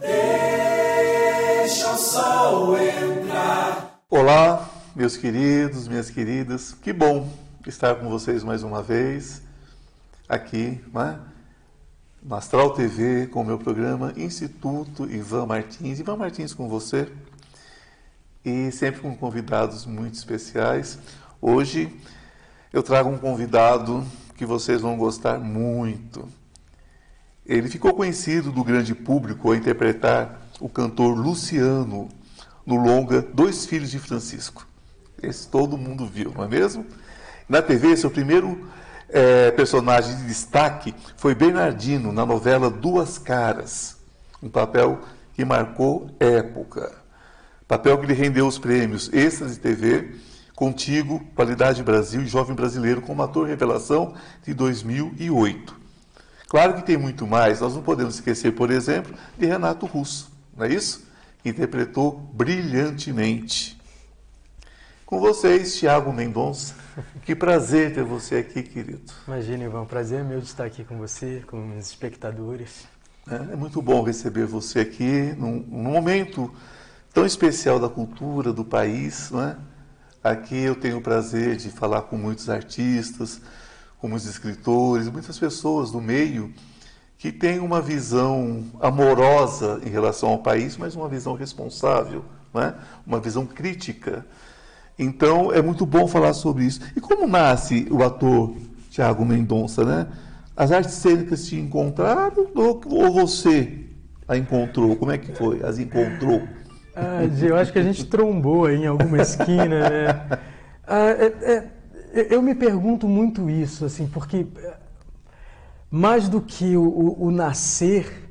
deixa o sol entrar. Olá, meus queridos, minhas queridas, que bom estar com vocês mais uma vez aqui, né? no Astral TV, com o meu programa Instituto Ivan Martins. Ivan Martins com você e sempre com convidados muito especiais. Hoje eu trago um convidado que vocês vão gostar muito. Ele ficou conhecido do grande público ao interpretar o cantor Luciano no longa Dois Filhos de Francisco. Esse todo mundo viu, não é mesmo? Na TV, seu primeiro é, personagem de destaque foi Bernardino na novela Duas Caras, um papel que marcou época. Papel que lhe rendeu os prêmios Extras de TV, Contigo, Qualidade Brasil e Jovem Brasileiro como ator revelação de 2008. Claro que tem muito mais, nós não podemos esquecer, por exemplo, de Renato Russo, não é isso? Que interpretou brilhantemente. Com vocês, Tiago Mendonça. Que prazer ter você aqui, querido. Imagina, Ivan, prazer meu de estar aqui com você, com os espectadores. É, é muito bom receber você aqui num, num, momento tão especial da cultura do país. Não é? Aqui eu tenho o prazer de falar com muitos artistas, com muitos escritores, muitas pessoas do meio que têm uma visão amorosa em relação ao país, mas uma visão responsável, não é? uma visão crítica. Então é muito bom falar sobre isso. E como nasce o ator Tiago Mendonça, né? As artes cênicas te encontraram ou você a encontrou? Como é que foi? As encontrou? Ah, eu acho que a gente trombou em alguma esquina, né? Ah, é, é, eu me pergunto muito isso, assim, porque mais do que o, o, o nascer,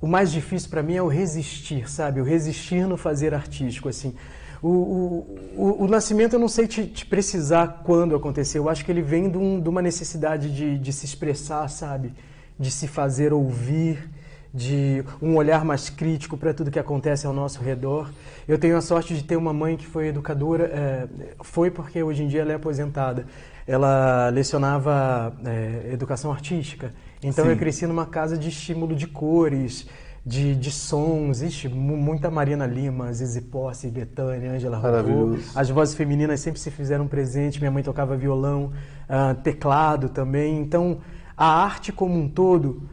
o mais difícil para mim é o resistir, sabe? O resistir no fazer artístico, assim. O, o, o, o, nascimento, eu não sei te, te, precisar quando aconteceu. Eu acho que ele vem de, um, de uma necessidade de, de, se expressar, sabe? De se fazer ouvir, de um olhar mais crítico para tudo que acontece ao nosso redor. Eu tenho a sorte de ter uma mãe que foi educadora, é, foi porque hoje em dia ela é aposentada. Ela lecionava é, educação artística. Então Sim. eu cresci numa casa de estímulo de cores, de, de sons, ixi, muita Marina Lima, Zizi Posse, Betânia, Angela Ravô. As vozes femininas sempre se fizeram presente, minha mãe tocava violão, uh, teclado também. Então, a arte como um todo,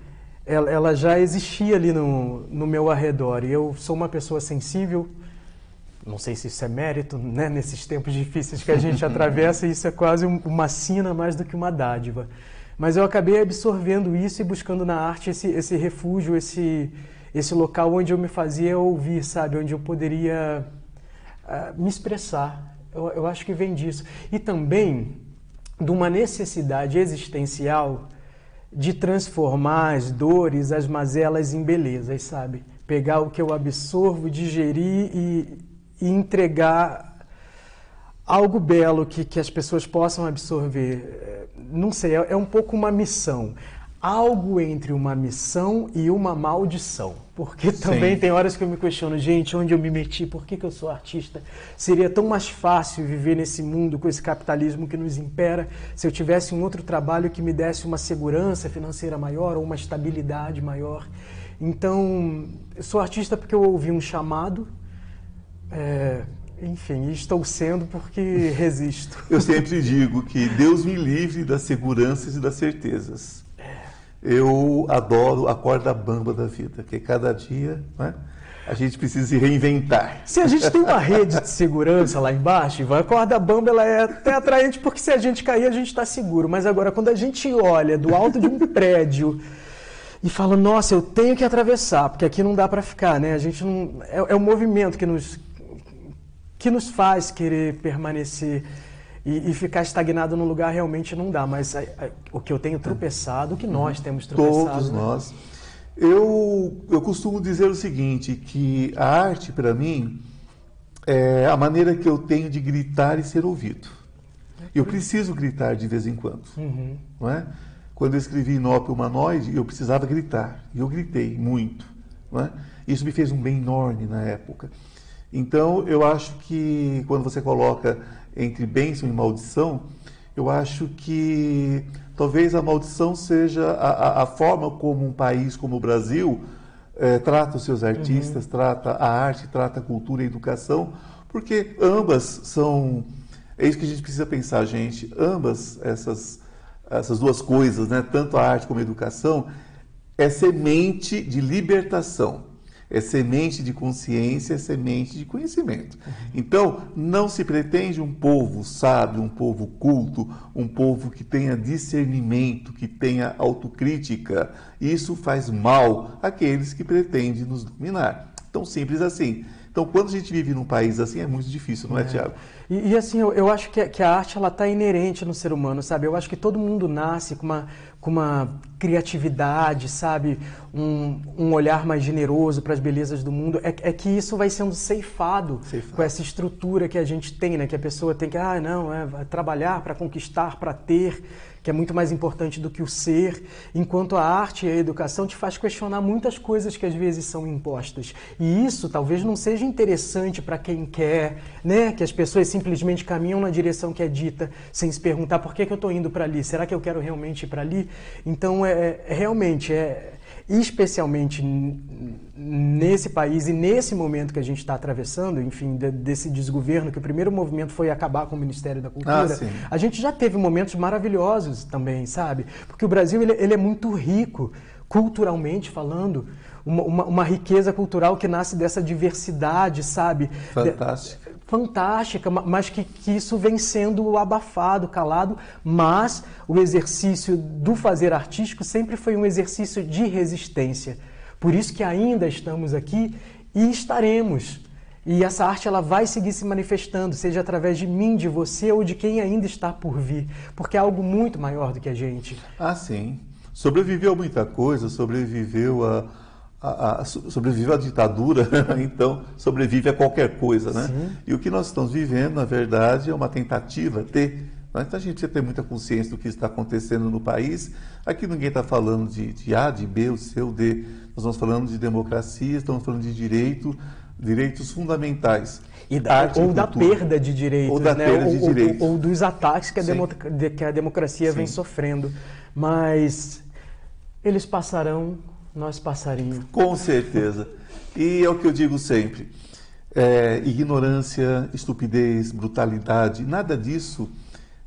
ela, ela, já existia ali no, no meu arredor. E eu sou uma pessoa sensível, não sei se isso é mérito, né? nesses tempos difíceis que a gente atravessa, isso é quase uma sina mais do que uma dádiva. Mas eu acabei absorvendo isso e buscando na arte esse, esse refúgio, esse, esse local onde eu me fazia ouvir, sabe? Onde eu poderia uh, me expressar. Eu, eu acho que vem disso. E também de uma necessidade existencial de transformar as dores, as mazelas em belezas, sabe? Pegar o que eu absorvo, digerir e, e entregar algo belo que, que as pessoas possam absorver. Não sei, é, é um pouco uma missão algo entre uma missão e uma maldição. Porque também Sim. tem horas que eu me questiono, gente, onde eu me meti? Por que, que eu sou artista? Seria tão mais fácil viver nesse mundo com esse capitalismo que nos impera se eu tivesse um outro trabalho que me desse uma segurança financeira maior ou uma estabilidade maior. Então, eu sou artista porque eu ouvi um chamado. É, enfim, estou sendo porque resisto. Eu sempre digo que Deus me livre das seguranças e das certezas eu adoro a corda bamba da vida, que cada dia né, a gente precisa se reinventar. Se a gente tem uma rede de segurança lá embaixo, a corda bamba ela é até atraente porque se a gente cair a gente está seguro. Mas agora quando a gente olha do alto de um prédio e fala, nossa, eu tenho que atravessar, porque aqui não dá para ficar, né? A gente não é, é o movimento que nos que nos faz querer permanecer e, e, ficar estagnado num lugar realmente não dá. Mas a, a, o que eu tenho tropeçado, o que nós uhum. temos tropeçado. Todos né? nós. Eu, eu costumo dizer o seguinte, que a arte, para mim, é a maneira que eu tenho de gritar e ser ouvido. Eu preciso gritar de vez em quando. Uhum. Não é? Quando eu escrevi Inópio Humanoide, eu precisava gritar. E eu gritei muito. Não é? Isso me fez um bem enorme na época. Então, eu acho que quando você coloca entre bênção e maldição, eu acho que Talvez a maldição seja a, a, a forma como um país como o Brasil é, trata os seus artistas, uhum. trata a arte, trata a cultura e a educação, porque ambas são. É isso que a gente precisa pensar, gente. Ambas essas, essas duas coisas, né, tanto a arte como a educação, é semente de libertação é semente de consciência, é semente de conhecimento. Então, não se pretende um povo sábio, um povo culto, um povo que tenha discernimento, que tenha autocrítica. Isso faz mal àqueles que pretendem nos dominar. Tão simples assim. Então, quando a gente vive num país assim, é muito difícil, não é, é Tiago? E, e, assim, eu, eu acho que, que, a arte ela está inerente no ser humano, sabe? Eu acho que todo mundo nasce com uma, com uma criatividade, sabe? Um, um olhar mais generoso para as belezas do mundo. É, é, que isso vai sendo ceifado, ceifado, com essa estrutura que a gente tem, né? Que a pessoa tem que, ah, não, é trabalhar para conquistar, para ter que é muito mais importante do que o ser, enquanto a arte e a educação te faz questionar muitas coisas que às vezes são impostas. E isso talvez não seja interessante para quem quer, né? Que as pessoas simplesmente caminham na direção que é dita, sem se perguntar por que, que eu estou indo para ali, será que eu quero realmente ir para ali? Então, é, é realmente, é, especialmente nesse país e nesse momento que a gente está atravessando, enfim, de, desse desgoverno, que o primeiro movimento foi acabar com o Ministério da Cultura, ah, a gente já teve momentos maravilhosos também, sabe? Porque o Brasil ele, ele é muito rico, culturalmente falando, uma, uma, uma, riqueza cultural que nasce dessa diversidade, sabe? Fantástico. Fantástica, mas que, que isso vem sendo abafado, calado, mas o exercício do fazer artístico sempre foi um exercício de resistência. Por isso que ainda estamos aqui e estaremos. E essa arte ela vai seguir se manifestando, seja através de mim, de você ou de quem ainda está por vir, porque é algo muito maior do que a gente. Ah, sim. Sobreviveu a muita coisa, sobreviveu a, a, a, sobrevive à ditadura, então sobrevive a qualquer coisa, né? Sim. E o que nós estamos vivendo, na verdade, é uma tentativa de. Né? Então a gente precisa ter muita consciência do que está acontecendo no país. Aqui ninguém está falando de, de A, de B, o C, o D. Nós estamos falando de democracia, estamos falando de direito, direitos fundamentais. Da, ou da perda de direitos, ou da né? perda de ou, direitos. Ou, ou, dos ataques que a, demo, que a democracia Sim. vem sofrendo. Mas eles passarão nós passaríamos. Com certeza. E é o que eu digo sempre: é, ignorância, estupidez, brutalidade, nada disso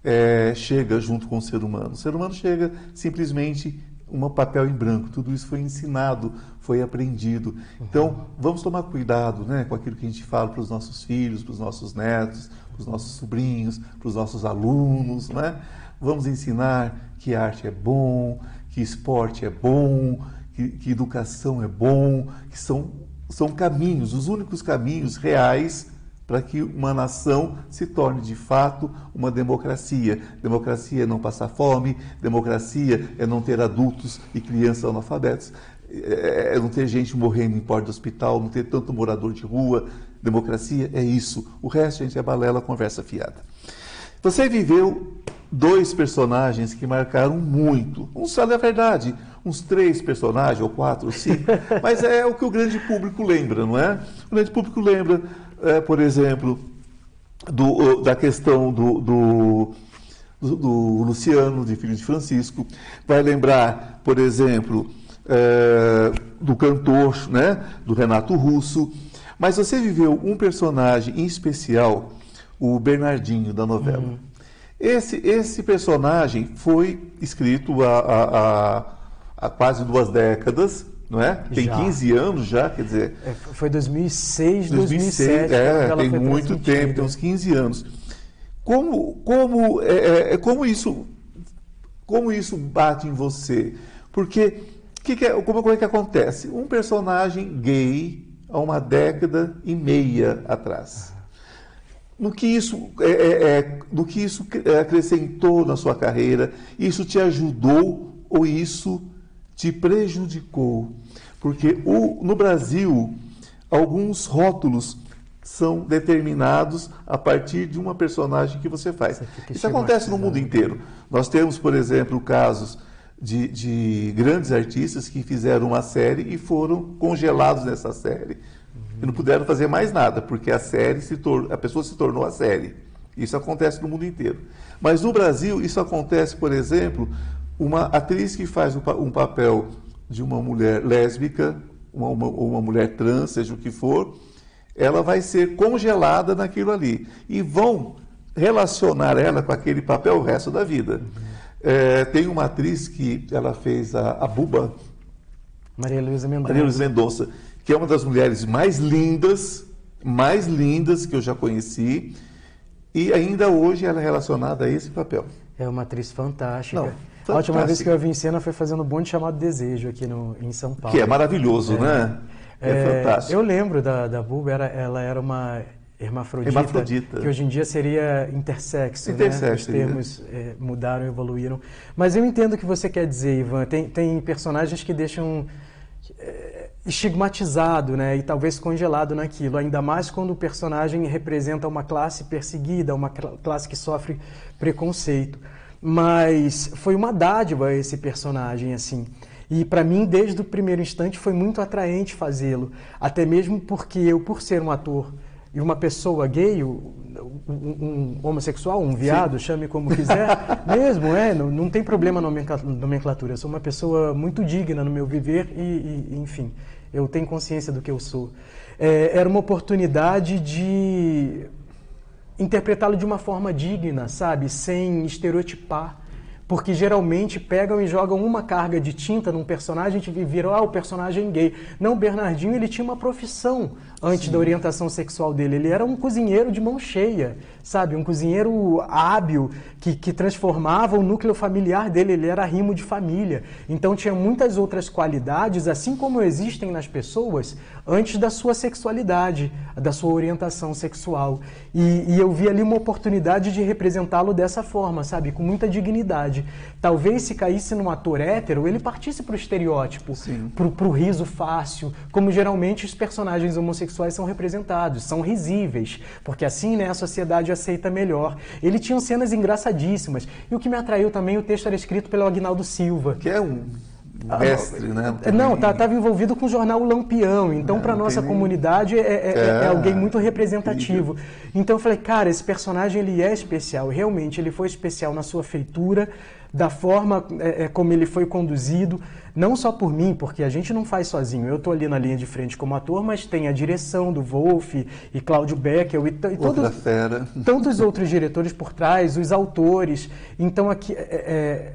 é, chega junto com o ser humano. O ser humano chega simplesmente um papel em branco. Tudo isso foi ensinado, foi aprendido. Então, vamos tomar cuidado né, com aquilo que a gente fala para os nossos filhos, para os nossos netos, para os nossos sobrinhos, para os nossos alunos. Né? Vamos ensinar que arte é bom, que esporte é bom, que, que educação é bom, que são, são caminhos, os únicos caminhos reais para que uma nação se torne de fato uma democracia. Democracia é não passar fome, democracia é não ter adultos e crianças analfabetos, é, é não ter gente morrendo em porta do hospital, não ter tanto morador de rua. Democracia é isso. O resto, gente, é balela, conversa fiada. Você viveu dois personagens que marcaram muito. Um só é verdade uns três personagens, ou quatro, ou cinco, mas é o que o grande público lembra, não é? O grande público lembra, é, por exemplo, do, da questão do, do, do, Luciano, de filho de Francisco, vai lembrar, por exemplo, é, do cantor, né, do Renato Russo, mas você viveu um personagem em especial, o Bernardinho da novela. Uhum. Esse, esse personagem foi escrito a, a, a há quase duas décadas, não é? Tem já. 15 anos já, quer dizer. É, foi 2006, 2006 2007. É, tem muito tempo, tem uns 15 anos. Como, como, é, é, é, como, isso, como isso bate em você? Porque que que é, como, como é que acontece? Um personagem gay há uma década e meia atrás. No que isso, é, é, é no que isso acrescentou na sua carreira? Isso te ajudou ou isso te prejudicou. Porque o, no Brasil, alguns rótulos são determinados a partir de uma personagem que você faz. Isso acontece no mundo inteiro. Nós temos, por exemplo, casos de, de, grandes artistas que fizeram uma série e foram congelados nessa série. Uhum. E não puderam fazer mais nada, porque a série se tornou, a pessoa se tornou a série. Isso acontece no mundo inteiro. Mas no Brasil, isso acontece, por exemplo, uma atriz que faz um papel de uma mulher lésbica, uma, uma, uma mulher trans, seja o que for, ela vai ser congelada naquilo ali. E vão relacionar ela com aquele papel o resto da vida. É, tem uma atriz que ela fez a, a Buba. Maria Luísa Mendonça. Maria Luísa Mendonça, que é uma das mulheres mais lindas, mais lindas que eu já conheci. E ainda hoje ela é relacionada a esse papel. É uma atriz fantástica. Não, fantástica. A última vez que eu vi em cena foi fazendo um bonde chamado Desejo aqui no, em São Paulo. Que é maravilhoso, é. né? É, é, fantástico. Eu lembro da, da Buba, era, ela era uma hermafrodita, hermafrodita, que hoje em dia seria intersexo, intersexo né? Os termos é, mudaram, evoluíram. Mas eu entendo o que você quer dizer, Ivan. Tem, tem personagens que deixam é, estigmatizado, né? E talvez congelado naquilo. Ainda mais quando o personagem representa uma classe perseguida, uma classe que sofre preconceito. Mas foi uma dádiva esse personagem, assim. E para mim, desde o primeiro instante, foi muito atraente fazê-lo. Até mesmo porque eu, por ser um ator e uma pessoa gay, um, um homossexual, um viado, Sim. chame como quiser, mesmo, é, não, não tem problema na nomenclatura. Eu sou uma pessoa muito digna no meu viver e, e enfim, eu tenho consciência do que eu sou. É, era uma oportunidade de interpretá-lo de uma forma digna, sabe, sem estereotipar. Porque geralmente pegam e jogam uma carga de tinta num personagem e viram, ah, o personagem gay. Não, Bernardinho ele tinha uma profissão antes Sim. da orientação sexual dele. Ele era um cozinheiro de mão cheia, sabe? Um cozinheiro hábil que, que transformava o núcleo familiar dele. Ele era rimo de família. Então tinha muitas outras qualidades, assim como existem nas pessoas, antes da sua sexualidade, da sua orientação sexual. E, e eu vi ali uma oportunidade de representá-lo dessa forma, sabe? Com muita dignidade. Talvez se caísse num ator hétero, ele partisse para o estereótipo, para o riso fácil, como geralmente os personagens homossexuais são representados, são risíveis, porque assim né, a sociedade aceita melhor. Ele tinha cenas engraçadíssimas. E o que me atraiu também, o texto era escrito pelo Agnaldo Silva. Que é um mestre, ah, né? Não, estava tá, envolvido com o jornal Lampião. Então, para nossa nem... comunidade, é, é, é, é, alguém muito representativo. Então, eu falei, cara, esse personagem ele é especial. Realmente, ele foi especial na sua feitura, da forma é, é, como ele foi conduzido, não só por mim, porque a gente não faz sozinho. Eu estou ali na linha de frente como ator, mas tem a direção do Wolf e Cláudio Becker e, e todos, tantos outros diretores por trás, os autores. Então aqui é, é,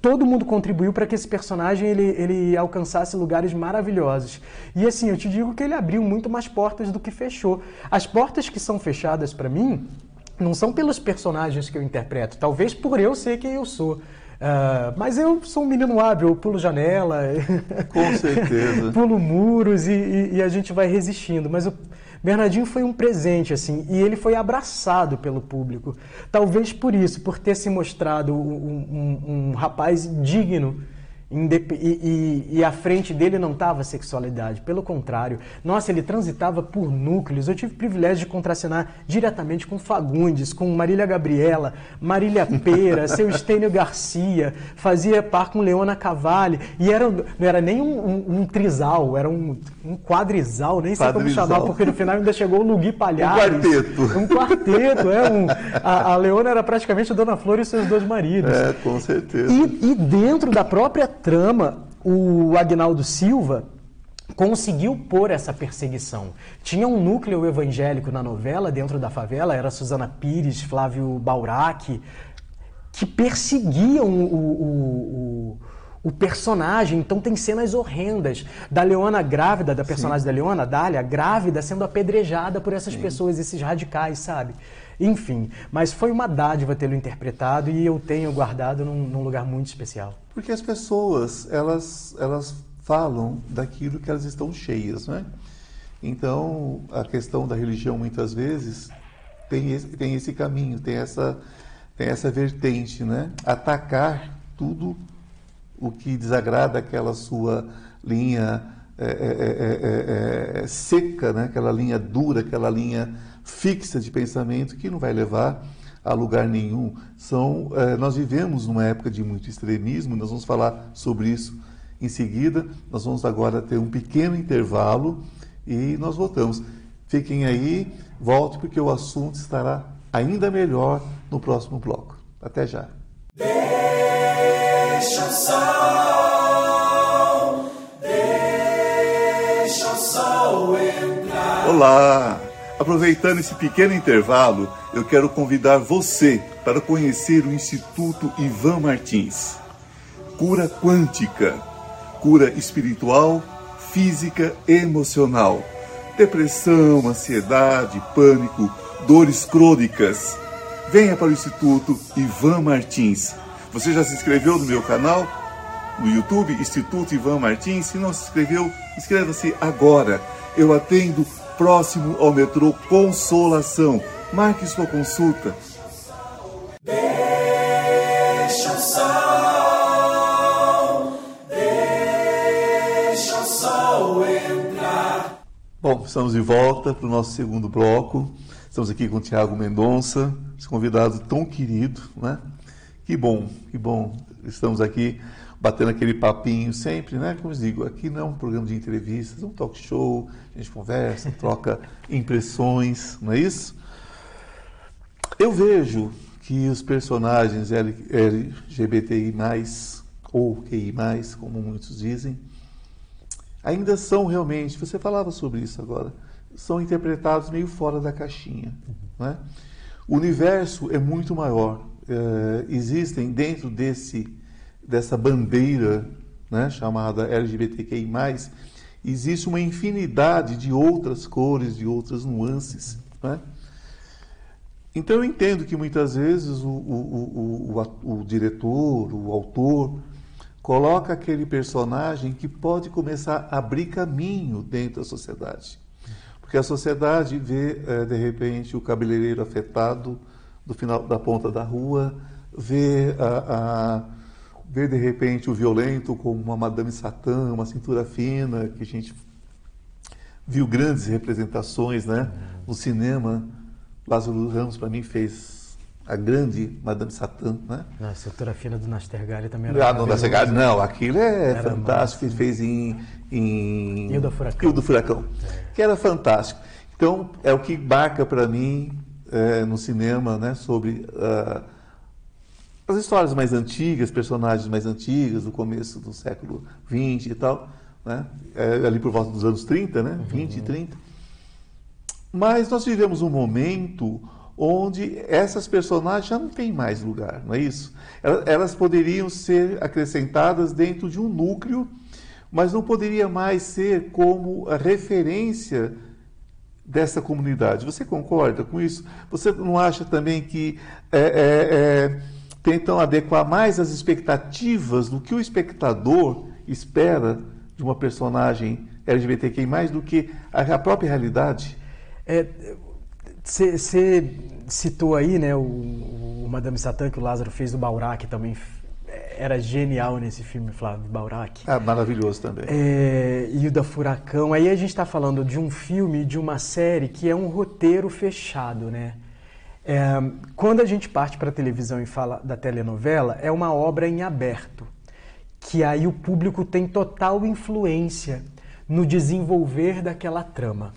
todo mundo contribuiu para que esse personagem ele, ele alcançasse lugares maravilhosos. E assim, eu te digo que ele abriu muito mais portas do que fechou. As portas que são fechadas para mim não são pelos personagens que eu interpreto, talvez por eu ser quem eu sou. Uh, mas eu sou um menino hábil, eu pulo janela, com certeza, pulo muros e, e, e, a gente vai resistindo. Mas o Bernardinho foi um presente, assim, e ele foi abraçado pelo público. Talvez por isso, por ter se mostrado um, um, um rapaz digno e, e, e, à frente dele não estava sexualidade, pelo contrário. Nossa, ele transitava por núcleos. Eu tive o privilégio de contracenar diretamente com Fagundes, com Marília Gabriela, Marília Pera, seu Estênio Garcia, fazia par com Leona Cavalli, e era, não era nem um, um, um trisal, era um, um quadrisal, nem sei quadrisal. como chamar, porque no final ainda chegou o Lugui Palhares. Um quarteto. Um quarteto, é. Um, a, a Leona era praticamente a Dona Flor e seus dois maridos. É, com certeza. E, e dentro da própria trama, o Agnaldo Silva conseguiu pôr essa perseguição. Tinha um núcleo evangélico na novela, dentro da favela, era Suzana Pires, Flávio Baurac, que perseguiam o, o, o, o, personagem. Então tem cenas horrendas da Leona grávida, da personagem Sim. da Leona, Dália, grávida, sendo apedrejada por essas Sim. pessoas, esses radicais, sabe? Enfim, mas foi uma dádiva tê-lo interpretado e eu tenho guardado num, num, lugar muito especial. Porque as pessoas, elas, elas falam daquilo que elas estão cheias, né? Então, a questão da religião, muitas vezes, tem esse, tem esse caminho, tem essa, tem essa vertente, né? Atacar tudo o que desagrada aquela sua linha é, é, é, seca, né? aquela linha dura, aquela linha fixa de pensamento que não vai levar a lugar nenhum. São, eh, nós vivemos numa época de muito extremismo, nós vamos falar sobre isso em seguida. Nós vamos agora ter um pequeno intervalo e nós voltamos. Fiquem aí, volte porque o assunto estará ainda melhor no próximo bloco. Até já. sol, deixa o sol entrar. Olá! Aproveitando esse pequeno intervalo, eu quero convidar você para conhecer o Instituto Ivan Martins. Cura quântica, cura espiritual, física e emocional. Depressão, ansiedade, pânico, dores crônicas. Venha para o Instituto Ivan Martins. Você já se inscreveu no meu canal? No YouTube, Instituto Ivan Martins. Se não se inscreveu, inscreva-se agora. Eu atendo próximo ao metrô Consolação. Marque sua consulta. Deixa o sol, deixa o sol entrar. Bom, estamos de volta para o nosso segundo bloco. Estamos aqui com o Tiago Mendonça, esse convidado tão querido, né? Que bom, que bom. Estamos aqui batendo aquele papinho sempre, né? Como eu digo, aqui não é um programa de entrevistas, é um talk show, a gente conversa, troca impressões, não é isso? Eu vejo que os personagens LGBTI+, ou QI+, como muitos dizem, ainda são realmente, você falava sobre isso agora, são interpretados meio fora da caixinha. Né? O universo é muito maior. Eh, existem dentro desse, dessa bandeira né, chamada LGBTQI, existe uma infinidade de outras cores, de outras nuances. Né? Então eu entendo que muitas vezes o, o, o, o, diretor, o autor, coloca aquele personagem que pode começar a abrir caminho dentro da sociedade. Porque a sociedade vê, eh, de repente, o cabeleireiro afetado do final da ponta da rua, vê, a, a- vê de repente, o violento como uma Madame Satã, uma cintura fina, que a gente viu grandes representações né, no cinema. Lázaro Ramos, para mim, fez a grande Madame Satã. Né? Na estrutura fina do Nastergalli também era Ah, não. Segada, não, aquilo é Era fantástico. Ele fez em, em. Ilha do Furacão. Do Furacão, que era fantástico. Então, é o que marca para mim é, no cinema, né, sobre ah, as histórias mais antigas, personagens mais antigas, do começo do século XX e tal, né, é, ali por volta dos anos 30, né, 20 e 30. Mas nós vivemos um momento onde essas personagens já não têm mais lugar, não é isso? Elas, elas poderiam ser acrescentadas dentro de um núcleo, mas não poderia mais ser como a referência dessa comunidade. Você concorda com isso? Você não acha também que é, é, é, tentam adequar mais as expectativas do que o espectador espera de uma personagem LGBTQI+, do que a, própria realidade? Você citou aí, né, o, o Madame Satã que o Lázaro fez do Baurac também f- era genial nesse filme, Flávio Baurac. Ah, maravilhoso também. É, e o da Furacão. Aí a gente está falando de um filme, de uma série que é um roteiro fechado, né? É, quando a gente parte para a televisão e fala da telenovela, é uma obra em aberto, que aí o público tem total influência no desenvolver daquela trama.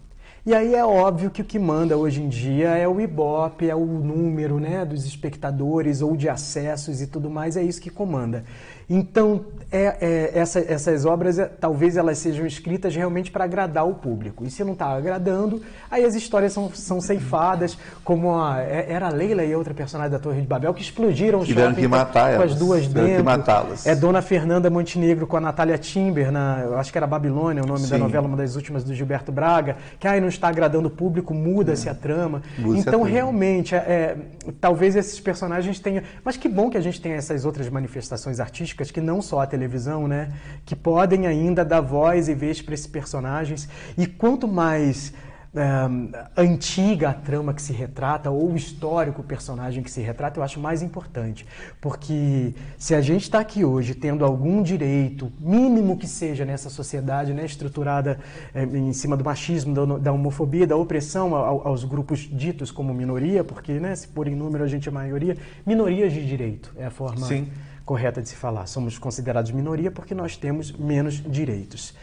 E aí é óbvio que o que manda hoje em dia é o Ibope, é o número né, dos espectadores ou de acessos e tudo mais, é isso que comanda. Então, é, é, essa- essas obras, é, talvez elas sejam escritas realmente para agradar o público. E se não está agradando, aí as histórias são, são ceifadas, como a, é- era a Leila e a outra personagem da Torre de Babel, que explodiram o Tiveram que com- matar com as elas, duas tiveram que dentro. matá-las. É Dona Fernanda Montenegro com a Natália Timber, na, eu acho que era Babilônia o nome da Sim. novela, uma das últimas do Gilberto Braga, que aí não está agradando o público, muda-se a trama. Muda-se a então, trama. realmente, é, é, talvez esses personagens tenham. Mas que bom que a gente tenha essas outras manifestações artísticas, que não só a televisão, né? Que podem ainda dar voz e vez para esses personagens. E quanto mais. é, antiga a trama que se retrata ou o histórico personagem que se retrata, eu acho mais importante. Porque se a gente está aqui hoje tendo algum direito, mínimo que seja nessa sociedade né, estruturada eh, em cima do machismo, da, da homofobia, da opressão ao- aos grupos ditos como minoria, porque né, se por em número a gente é maioria, minorias de direito é a forma Sim. Correta de se falar. Somos considerados minoria porque nós temos menos direitos.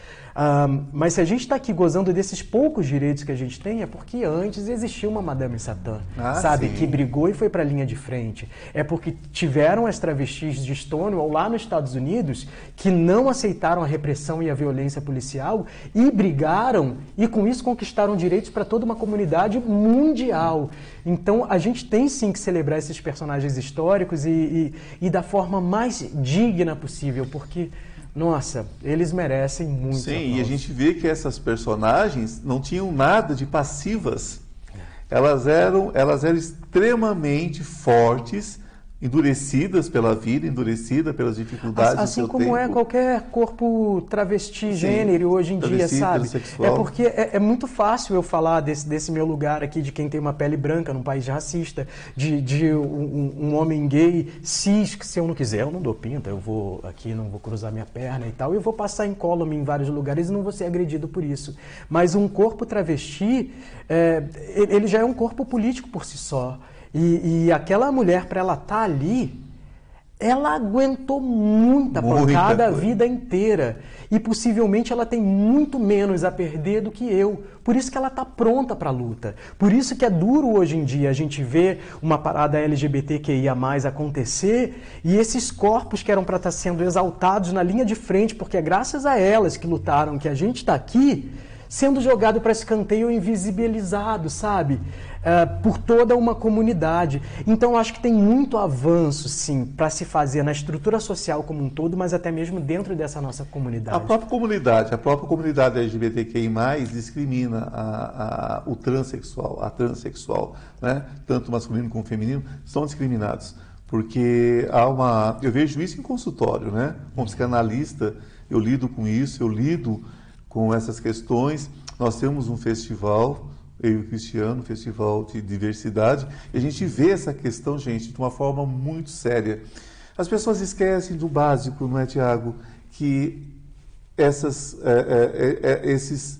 Mas se a gente está aqui gozando desses poucos direitos que a gente tem, é porque antes existia uma Madame Satã, Ah, sabe? sim. Que brigou e foi para a linha de frente. É porque tiveram as travestis de Stonewall lá nos Estados Unidos que não aceitaram a repressão e a violência policial e brigaram e com isso conquistaram direitos para toda uma comunidade mundial. Então a gente tem sim que celebrar esses personagens históricos e, e, e da forma mais digna possível, porque nossa, eles merecem muito. Sim, e a gente vê que essas personagens não tinham nada de passivas. Elas eram, elas eram extremamente fortes, endurecidas pela vida, endurecidas pelas dificuldades do Assim seu como é qualquer corpo travesti, gênero hoje em dia, sabe? É porque é, é muito fácil eu falar desse, desse meu lugar aqui, de quem tem uma pele branca num país racista, de, de um, um homem gay cis, que se eu não quiser, eu não dou pinta, eu vou aqui, não vou cruzar minha perna e tal, eu vou passar incólume em vários lugares e não vou ser agredido por isso. Mas um corpo travesti, é, ele já é um corpo político por si só. E, e aquela mulher, para ela estar ali, ela aguentou muita Muita pancada a vida inteira. E possivelmente ela tem muito menos a perder do que eu. Por isso que ela está pronta para a luta. Por isso que é duro hoje em dia a gente ver uma parada LGBTQIA acontecer e esses corpos que eram para estar sendo exaltados na linha de frente, porque é graças a elas que lutaram que a gente está aqui, sendo jogado para escanteio invisibilizado, sabe? Eh, por toda uma comunidade. Então, acho que tem muito avanço, sim, para se fazer na estrutura social como um todo, mas até mesmo dentro dessa nossa comunidade. A própria comunidade, a própria comunidade LGBTQI+, discrimina a, a- o transexual, a transexual, né? Tanto masculino como feminino são discriminados, porque há uma, eu vejo isso em consultório, né? Como psicanalista, eu lido com isso, eu lido com essas questões. Nós temos um festival, eu e o Cristiano, um festival de diversidade, e a gente vê essa questão, gente, de uma forma muito séria. As pessoas esquecem do básico, não é, Tiago? Que essas, é, é, é, esses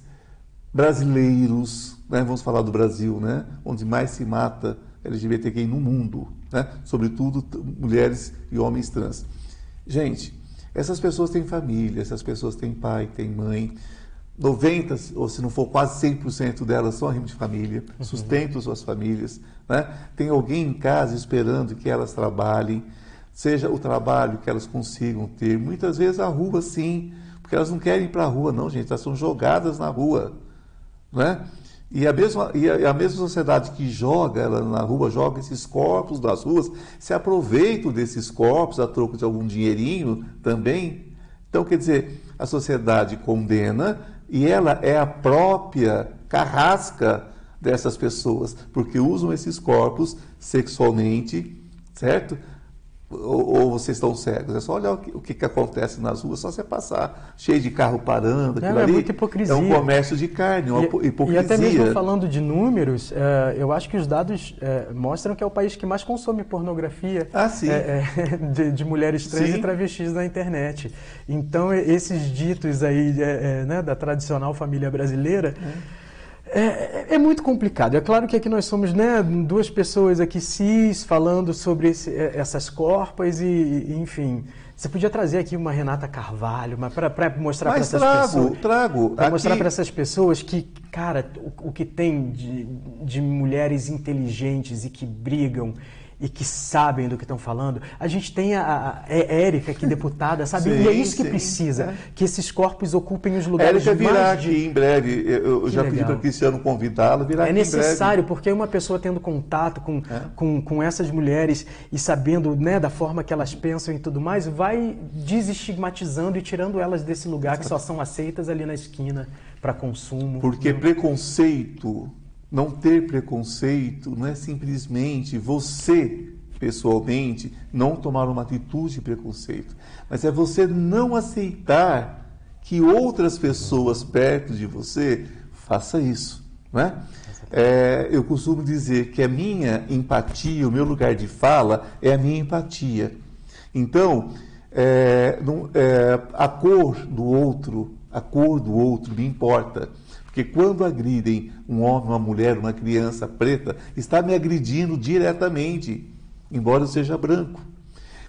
brasileiros, né, vamos falar do Brasil, né, onde mais se mata LGBTQI no mundo, né, sobretudo mulheres e homens trans. Gente, essas pessoas têm família, essas pessoas têm pai, têm mãe. 90, ou se não for quase 100% delas são arrimo de família, sustentam suas famílias. Né? Tem alguém em casa esperando que elas trabalhem, seja o trabalho que elas consigam ter. Muitas vezes a rua, sim, porque elas não querem ir para a rua, não, gente, elas são jogadas na rua. Né? E, a mesma, e a, a mesma sociedade que joga ela na rua, joga esses corpos das ruas, se aproveitam desses corpos a troco de algum dinheirinho também. Então, quer dizer, a sociedade condena e ela é a própria carrasca dessas pessoas, porque usam esses corpos sexualmente, certo? Ou, ou vocês estão cegos? É só olhar o que, o que, que acontece nas ruas, só você passar, cheio de carro parando. Não, aquilo é ali muita hipocrisia. É um comércio de carne, uma E- hipocrisia. E até mesmo falando de números, eh, eu acho que os dados eh, mostram que é o país que mais consome pornografia Ah, eh, de, de mulheres trans Sim. e travestis na internet. Então, esses ditos aí né, da tradicional família brasileira. É, é muito complicado. É claro que aqui nós somos né, duas pessoas aqui cis falando sobre esse- eh, essas corpas e, e, enfim. Você podia trazer aqui uma Renata Carvalho para mostrar para Mas essas trago, pessoas. trago. Para mostrar para essas pessoas que, cara, o, o que tem de, de mulheres inteligentes e que brigam e que sabem do que estão falando. A gente tem a, a Érica, que deputada, sabe? Sim, e é isso que sim, precisa, é. que esses corpos ocupem os lugares Érica virá mais de- aqui em breve. Eu, eu já pedi legal. para o Cristiano convidá-la, virá É aqui necessário, porque uma pessoa tendo contato com, É. com, com essas mulheres e sabendo né, da forma que elas pensam e tudo mais, vai desestigmatizando e tirando elas desse lugar que só são aceitas ali na esquina para consumo. Porque preconceito, não ter preconceito, não é simplesmente você, pessoalmente, não tomar uma atitude de preconceito, mas é você não aceitar que outras pessoas perto de você faça isso, não é? É, eu costumo dizer que a minha empatia, o meu lugar de fala é a minha empatia. Então, é, não- é, a cor do outro, a cor do outro me importa. Porque quando agridem um homem, uma mulher, uma criança preta, está me agredindo diretamente, embora eu seja branco.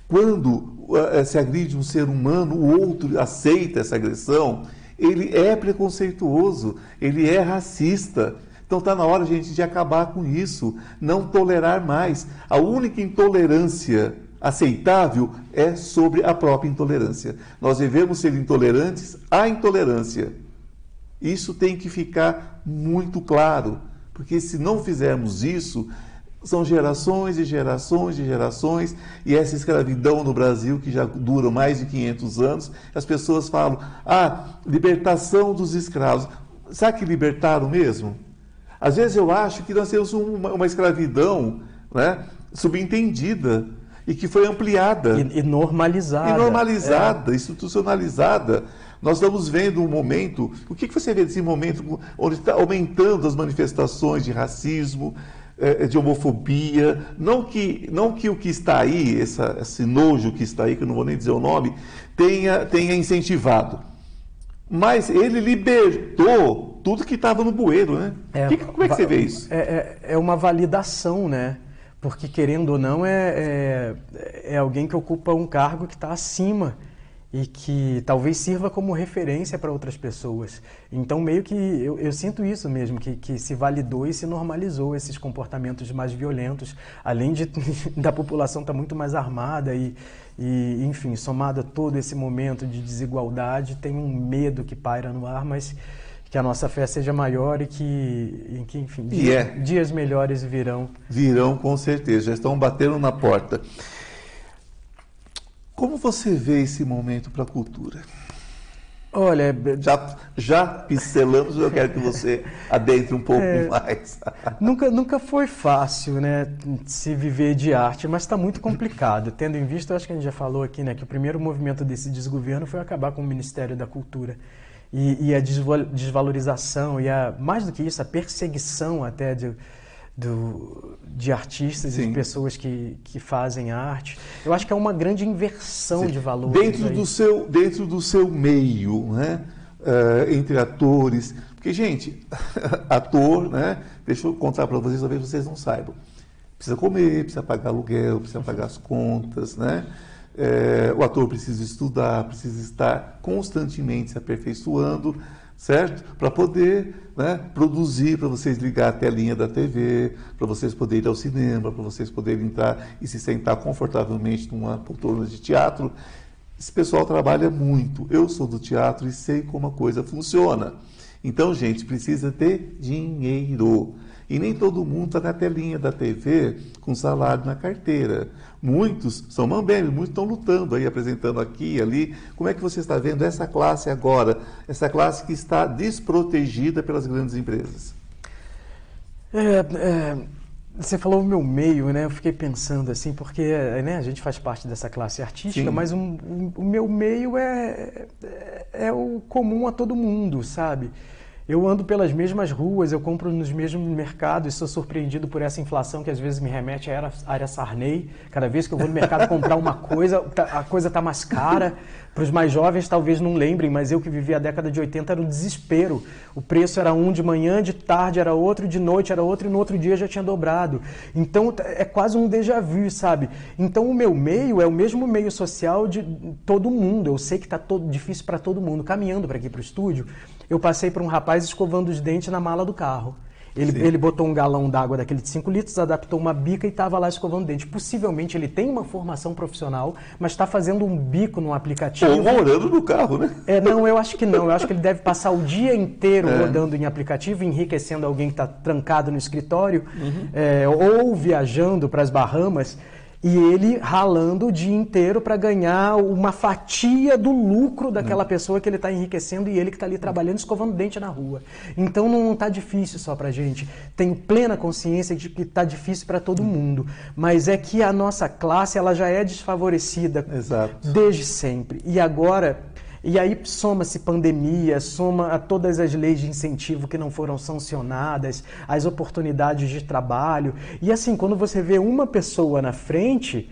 Quando uh, se agride um ser humano, o outro aceita essa agressão, ele é preconceituoso, ele é racista. Então está na hora, gente, de acabar com isso, não tolerar mais. A única intolerância aceitável é sobre a própria intolerância. Nós devemos ser intolerantes à intolerância. Isso tem que ficar muito claro, porque se não fizermos isso, são gerações e gerações e gerações, e essa escravidão no Brasil, que já dura mais de 500 anos, as pessoas falam, ah, libertação dos escravos. Sabe que libertaram mesmo? Às vezes eu acho que nós temos uma, uma escravidão né, subentendida e que foi ampliada. E, e normalizada. E normalizada, é. institucionalizada. Nós estamos vendo um momento, o que, que você vê nesse momento onde está aumentando as manifestações de racismo, eh, de homofobia, não que, não que o que está aí, essa, esse nojo que está aí, que eu não vou nem dizer o nome, tenha, tenha incentivado. Mas ele libertou tudo que estava no bueiro, né? É, que, como é que você vê isso? É, é, é, uma validação, né? Porque, querendo ou não, é, é, é alguém que ocupa um cargo que está acima e que talvez sirva como referência para outras pessoas. Então, meio que eu, eu sinto isso mesmo, que, que, se validou e se normalizou esses comportamentos mais violentos, além de da população estar tá muito mais armada e, e, enfim, somado a todo esse momento de desigualdade, tem um medo que paira no ar, mas que a nossa fé seja maior e que, e que enfim, dias, é. dias melhores virão. Virão, com certeza, já estão batendo na porta. Como você vê esse momento para a cultura? Olha, já, já pincelamos, eu quero que você adentre um pouco é, mais. nunca, nunca foi fácil, né, se viver de arte, mas está muito complicado. Tendo em vista, acho que a gente já falou aqui, né, que o primeiro movimento desse desgoverno foi acabar com o Ministério da Cultura. E, e a desvalorização, e a, mais do que isso, a perseguição até de, do, de artistas Sim. e de pessoas que, que fazem arte. Eu acho que é uma grande inversão Sim. de valores. Dentro do, seu, dentro do seu meio, né? Uh, entre atores. Porque, gente, ator, né? Deixa eu contar para vocês, talvez vocês não saibam. Precisa comer, precisa pagar aluguel, precisa pagar as contas, né? É, o ator precisa estudar, precisa estar constantemente se aperfeiçoando certo? Para poder né, produzir, para vocês ligar a telinha da TV, para vocês poderem ir ao cinema, para vocês poderem entrar e se sentar confortavelmente numa poltrona de teatro. Esse pessoal trabalha muito. Eu sou do teatro e sei como a coisa funciona. Então, gente, precisa ter dinheiro. E nem todo mundo está na telinha da TV com salário na carteira. Muitos são mambembes, muitos estão lutando aí, apresentando aqui e ali. Como é que você está vendo essa classe agora? Essa classe que está desprotegida pelas grandes empresas. É, é, você falou o meu meio, né? Eu fiquei pensando assim, porque né, a gente faz parte dessa classe artística, Sim. mas um, um, o meu meio é, é, é o comum a todo mundo, sabe? Eu ando pelas mesmas ruas, eu compro nos mesmos mercados, sou surpreendido por essa inflação que às vezes me remete à área Sarney. Cada vez que eu vou no mercado comprar uma coisa, a coisa está mais cara. Para os mais jovens talvez não lembrem, mas eu que vivi a década de 80 era um desespero. O preço era um de manhã, de tarde era outro, de noite era outro e no outro dia já tinha dobrado. Então é quase um déjà vu, sabe? Então o meu meio é o mesmo meio social de todo mundo. Eu sei que está difícil para todo mundo. Caminhando para aqui para o estúdio, eu passei por um rapaz escovando os dentes na mala do carro. Ele, ele botou um galão d'água daquele de 5 litros, adaptou uma bica e estava lá escovando dente. Possivelmente ele tem uma formação profissional, mas está fazendo um bico num aplicativo. Ou morando no carro, né? É, não, eu acho que não. Eu acho que ele deve passar o dia inteiro é. rodando em aplicativo, enriquecendo alguém que está trancado no escritório, uhum. é, ou viajando para as Bahamas e ele ralando o dia inteiro para ganhar uma fatia do lucro daquela hum. pessoa que ele está enriquecendo e ele que está ali trabalhando, escovando dente na rua. Então não está difícil só para gente. Tenho plena consciência de que está difícil para todo mundo, mas é que a nossa classe ela já é desfavorecida Exato. desde sempre. E agora e aí soma-se pandemia, soma a todas as leis de incentivo que não foram sancionadas, as oportunidades de trabalho. E assim, quando você vê uma pessoa na frente,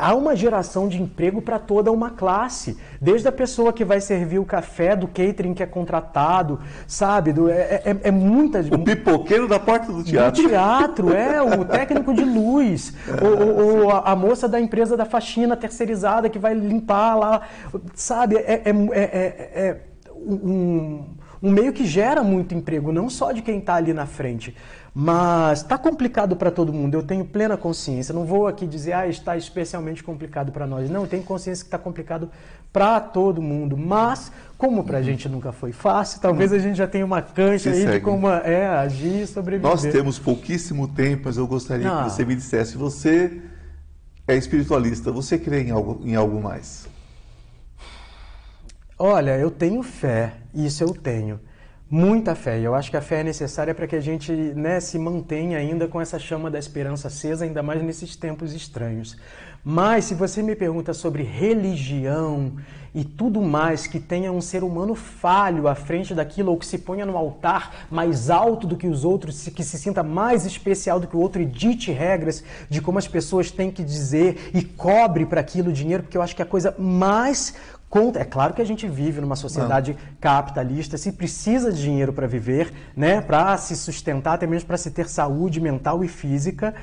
há uma geração de emprego para toda uma classe, desde a pessoa que vai servir o café, do catering que é contratado, sabe? Do, é, é, é muita. O pipoqueiro da porta do teatro. Do teatro, é, o técnico de luz, ou, ou a, a, moça da empresa da faxina terceirizada que vai limpar lá, sabe? É, é, é, é um, um meio que gera muito emprego, não só de quem está ali na frente. Mas está complicado para todo mundo, eu tenho plena consciência. Não vou aqui dizer, ah, está especialmente complicado para nós. Não, eu tenho consciência que está complicado para todo mundo. Mas, como para a gente nunca foi fácil, talvez a gente já tenha uma cancha aí de como é agir e sobreviver. Nós temos pouquíssimo tempo, mas eu gostaria ah. que você me dissesse: você é espiritualista, você crê em algo, em algo mais? Olha, eu tenho fé, isso eu tenho. Muita fé. Eu acho que a fé é necessária para que a gente né, se mantenha ainda com essa chama da esperança acesa, ainda mais nesses tempos estranhos. Mas se você me pergunta sobre religião e tudo mais que tenha um ser humano falho à frente daquilo ou que se ponha no altar mais alto do que os outros, que se sinta mais especial do que o outro e dite regras de como as pessoas têm que dizer e cobre para aquilo dinheiro, porque eu acho que a coisa mais é claro que a gente vive numa sociedade Não. capitalista, se precisa de dinheiro para viver, né, para se sustentar, até mesmo para se ter saúde mental e física,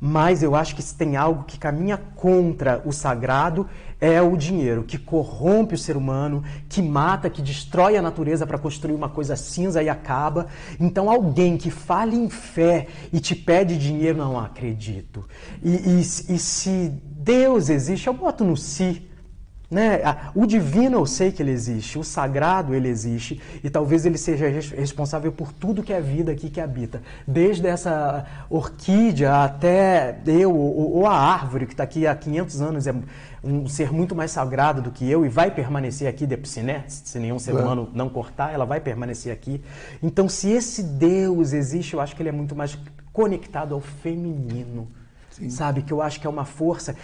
mas eu acho que se tem algo que caminha contra o sagrado é o dinheiro, que corrompe o ser humano, que mata, que destrói a natureza para construir uma coisa cinza e acaba. Então, alguém que fale em fé e te pede dinheiro, não acredito. E, e, e se Deus existe, eu boto no si. Né? O divino eu sei que ele existe, o sagrado ele existe e talvez ele seja responsável por tudo que é vida aqui que habita, desde essa orquídea até eu ou, a árvore que está aqui há 500 anos é um ser muito mais sagrado do que eu e vai permanecer aqui depois, né? Se nenhum ser humano não cortar, ela vai permanecer aqui. Então, se esse Deus existe, eu acho que ele é muito mais conectado ao feminino. Sim. Sabe? Que eu acho que é uma força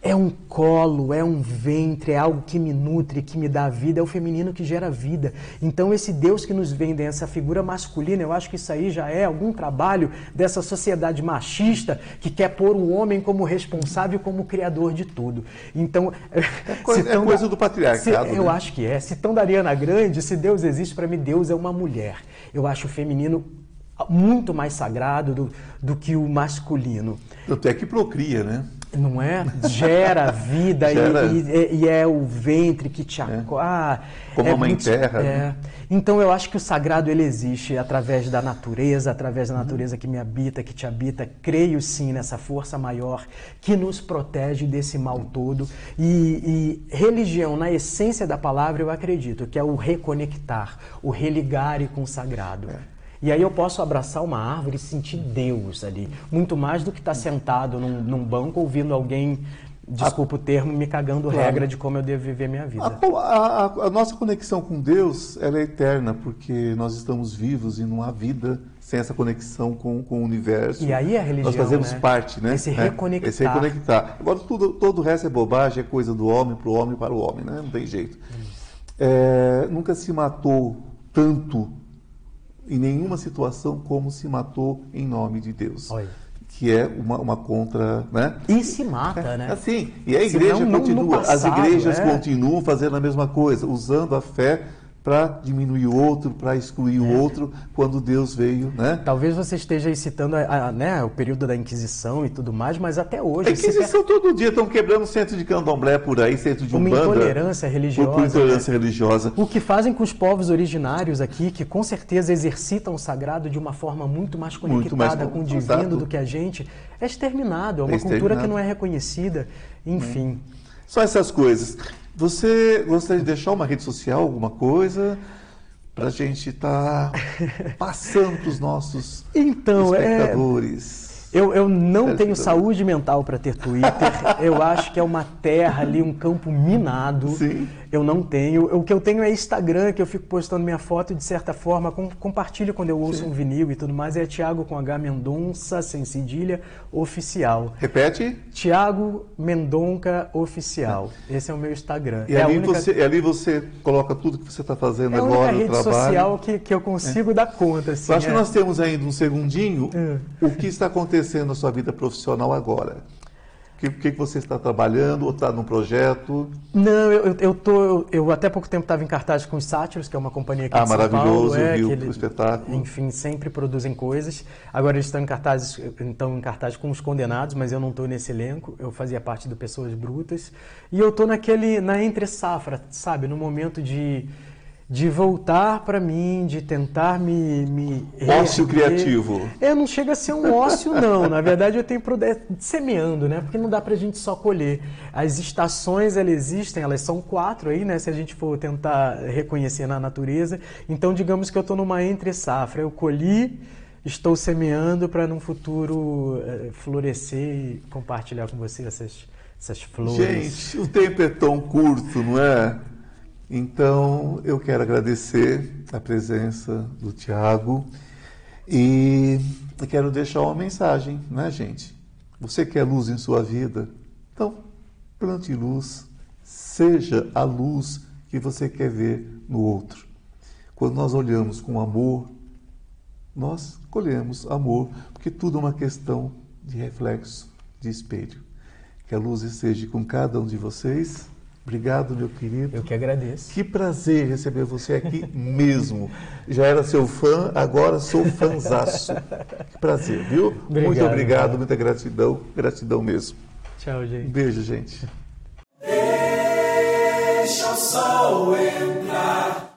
é um colo, é um ventre, é algo que me nutre, que me dá vida, é o feminino que gera vida. Então, esse Deus que nos vende, essa figura masculina, eu acho que isso aí já é algum trabalho dessa sociedade machista que quer pôr o homem como responsável, como criador de tudo. Então, é coisa, é coisa do patriarcado. Se, eu né? acho que é. Citando da Ariana Grande, se Deus existe, para mim, Deus é uma mulher. Eu acho o feminino muito mais sagrado do, do que o masculino. Até que procria, né? Não é? Gera vida Gera... E, e, e, é o ventre que te é. Ah, Como é a mãe muito... terra. É. Né? Então eu acho que o sagrado ele existe através da natureza, através da natureza uhum. que me habita, que te habita. Creio sim nessa força maior que nos protege desse mal todo. E, e religião, na essência da palavra, eu acredito que é o reconectar, o religar com o sagrado. É. E aí eu posso abraçar uma árvore e sentir Deus ali. Muito mais do que estar tá sentado num, num banco ouvindo alguém desculpa o termo, me cagando claro. regra de como eu devo viver minha vida. A, a, a, nossa conexão com Deus ela é eterna, porque nós estamos vivos e não há vida sem essa conexão com, com o universo. E aí a religião, Nós fazemos né? parte, né? Esse reconectar. Esse reconectar. Agora, tudo, todo o resto é bobagem, é coisa do homem, para o homem, para o homem, né? Não tem jeito. É, nunca se matou tanto em nenhuma situação como se matou em nome de Deus. Oi. Que é uma, uma contra. Né? E se mata, é, né? Assim, e a igreja não, continua, passado, as igrejas é. continuam fazendo a mesma coisa, usando a fé para diminuir o outro, para excluir é. o outro, quando Deus veio, né? Talvez você esteja aí citando a, a, né, o período da Inquisição e tudo mais, mas até hoje... A Inquisição per... todo dia estão quebrando centro de candomblé por aí, centro de Uma Umbanda. intolerância religiosa. Por, intolerância né? religiosa. O que fazem com os povos originários aqui, que com certeza exercitam o sagrado de uma forma muito mais conectada muito mais, com o divino exato. do que a gente, é exterminado. É uma é cultura que não é reconhecida. Enfim... Hum. Só essas coisas. Você gostaria de deixar uma rede social, alguma coisa? Para a gente estar tá passando para os nossos então, é, espectadores. É... Eu, eu não tenho saúde mental para ter Twitter. eu acho que é uma terra ali, um campo minado. Sim. Eu não tenho. O que eu tenho é Instagram, que eu fico postando minha foto e, de certa forma, com, compartilho quando eu ouço Sim. um vinil e tudo mais. É Tiago com H Mendonça, sem cedilha, oficial. Repete? Tiago Mendonca Oficial. Esse é o meu Instagram. E é ali, única... você, ali você coloca tudo que você está fazendo é agora, a única rede trabalho. social que, que eu consigo é. dar conta. Assim, eu acho que é. nós temos ainda um segundinho. É. O que está acontecendo na sua vida profissional agora? Que, que você está trabalhando ou está num projeto? Não, eu, eu, tô. Eu, eu até pouco tempo estava em cartaz com os Sátiros, que é uma companhia aqui Ah, de São maravilhoso, Paulo. eu é, vi que o- espetáculo. Enfim, sempre produzem coisas. Agora eles estão em cartaz, então em cartaz com os condenados, mas eu não estou nesse elenco. Eu fazia parte do Pessoas Brutas. E eu estou naquele, na entre safra, sabe? No momento de de voltar para mim, de tentar me, me Ócio reerguer. criativo. É, não chega a ser um ócio, não. Na verdade, eu tenho produ- é, semeando, né? Porque não dá pra gente só colher. As estações, elas existem, elas são quatro aí, né? Se a gente for tentar reconhecer na natureza. Então, digamos que eu estou numa entre safra. Eu colhi, estou semeando para num futuro eh, florescer e compartilhar com você essas, essas flores. Gente, o tempo é tão curto, não é? Então, eu quero agradecer a presença do Tiago e quero deixar uma mensagem, né, gente? Você quer luz em sua vida? Então, plante luz, seja a luz que você quer ver no outro. Quando nós olhamos com amor, nós colhemos amor, porque tudo é uma questão de reflexo, de espelho. Que a luz esteja com cada um de vocês. Obrigado, meu querido. Eu que agradeço. Que prazer receber você aqui mesmo. Já era seu fã, agora sou fãzaço. Que prazer, viu? Muito Obrigado, obrigado, cara. muita gratidão, gratidão mesmo. Tchau, Um gente. beijo, gente. Deixa o sol entrar.